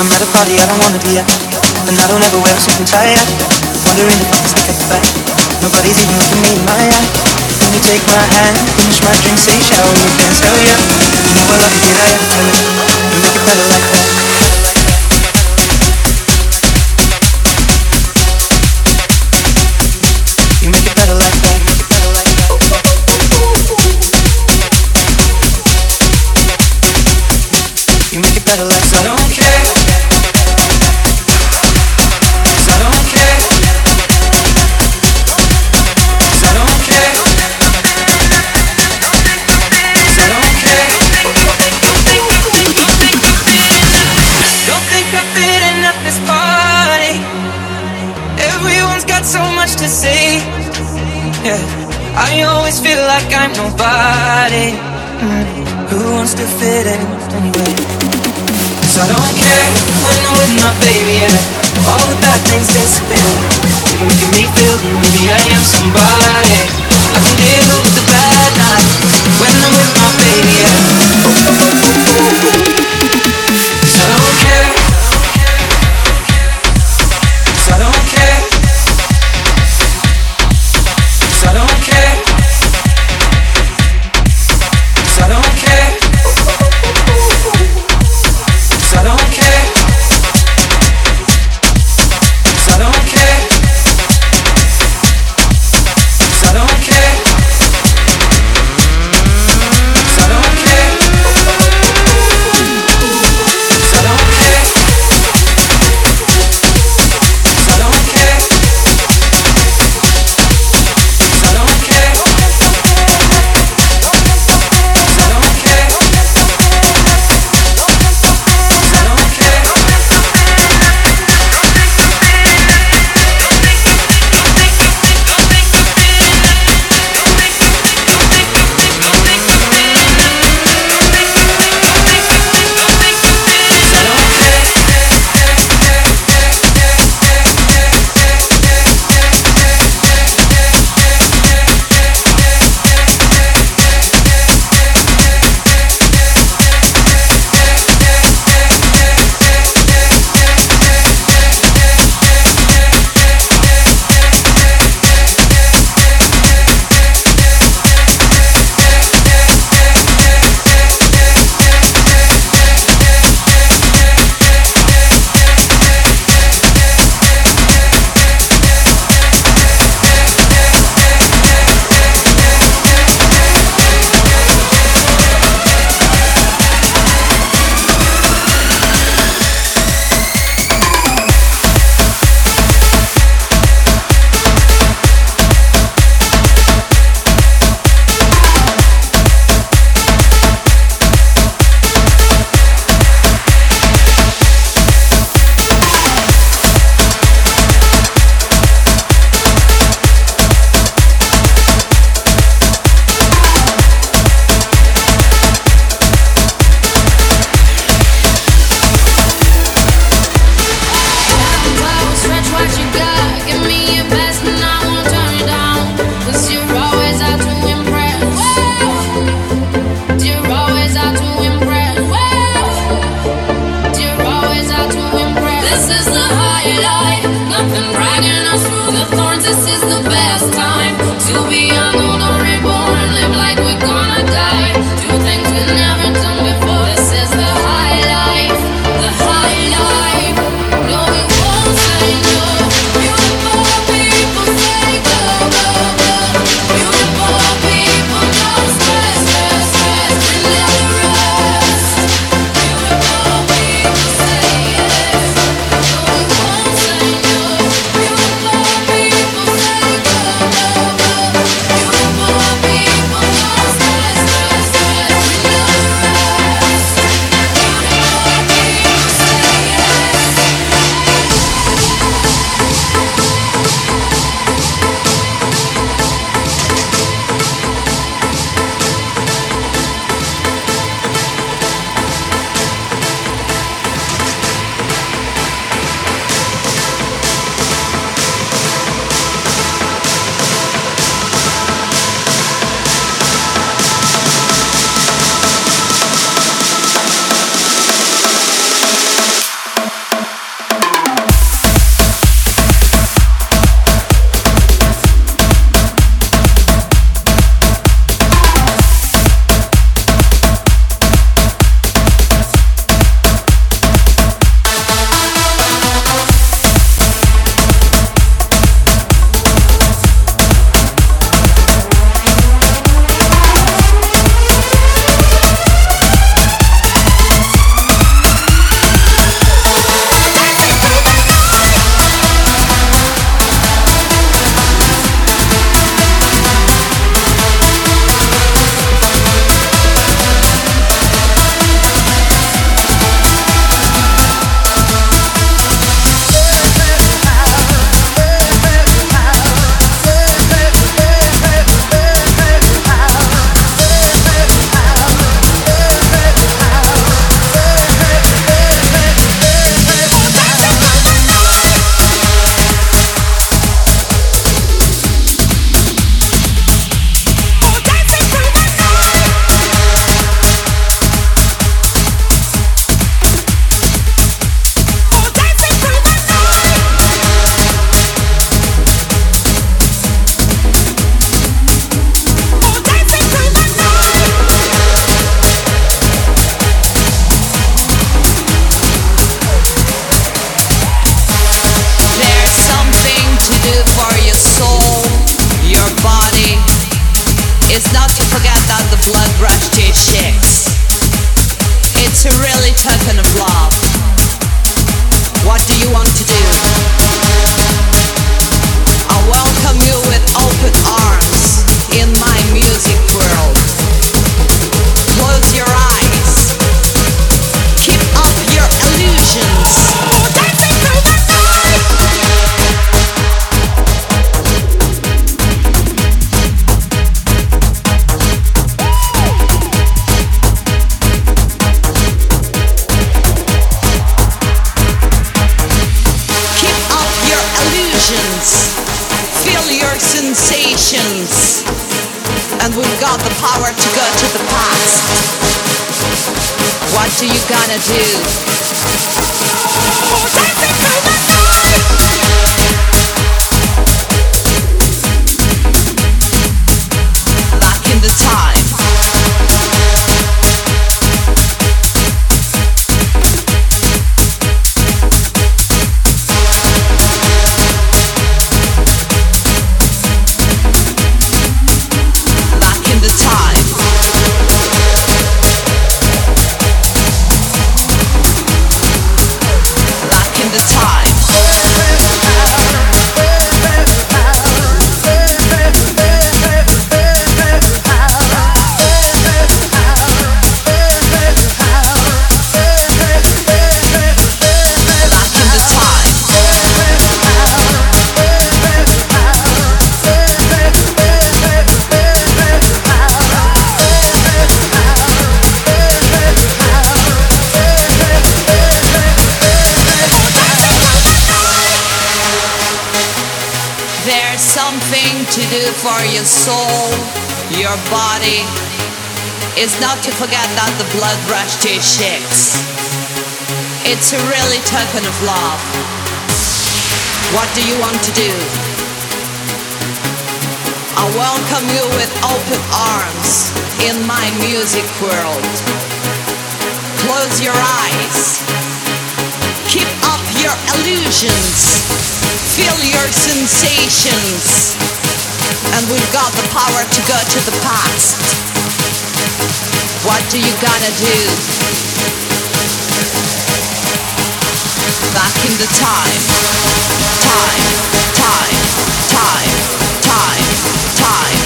I'm at a party I don't wanna be at, and I don't ever wear a suit and tie. Yet. Wondering if I can stick at the back. Nobody's even looking me in my eye. Let me take my hand, finish my drink, say, shall we dance? Oh yeah. You know I love to get out of tell you? Make it better like that. supposed to fit in anyway. So I don't care when I'm with my baby, yeah. All the bad things disappear. Maybe we can make feel maybe I am somebody. It's not to forget that the blood rush to your cheeks. It's a really token of love. What do you want to do? I welcome you with open arms in my music world. Close your eyes. Keep up your illusions. Feel your sensations. And we've got the power to go to the past. What do you gotta do? Back in the time. Time. Time. Time. Time. Time.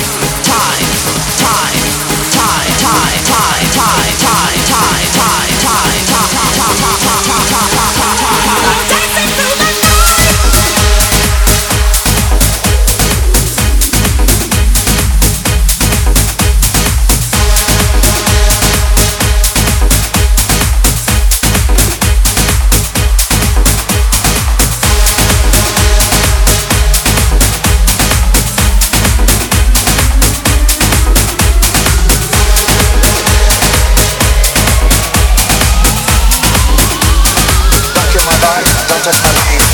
Time. Time. Time. Time. Time. Time. Time. Time. Time. Time. Time. Dancing Don't just my dream.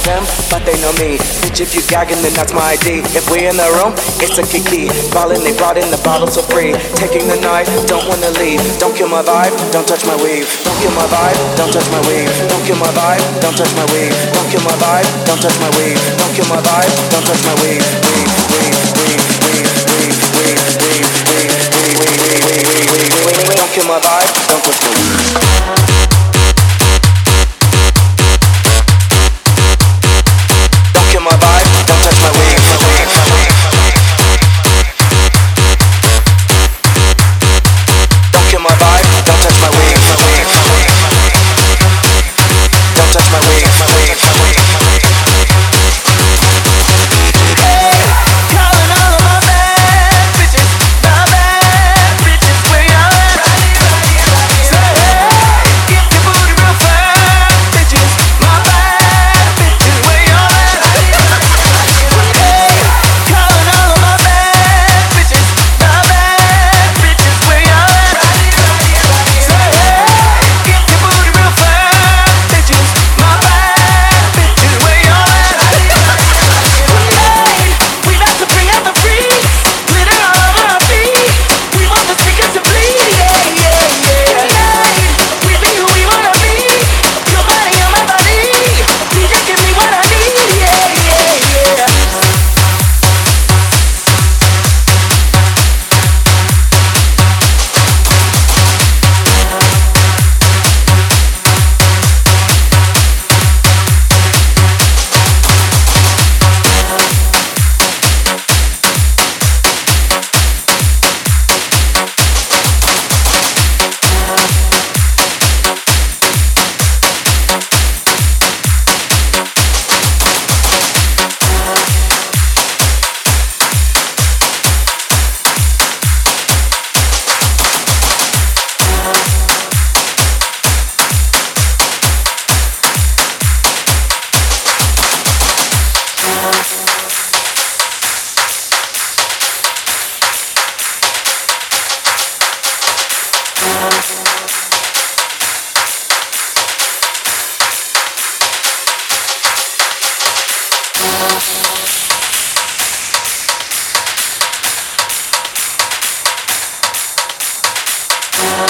Know them, but they know me. Bitch, if you gagging, then that's my ID. If we in the room, it's a kiki. Ballin', they brought in the bottles for free. Taking the night, don't wanna leave. Don't kill my vibe, don't touch my weave. Don't kill my vibe, don't touch my weave. Don't kill my vibe, don't touch my weave. Don't kill my vibe, don't touch my weave. Don't kill my vibe, don't touch my weave. Weave, weave, weave, weave, weave, weave, weave, weave, weave, weave, weave. Don't kill my vibe, don't touch my Don't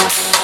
off.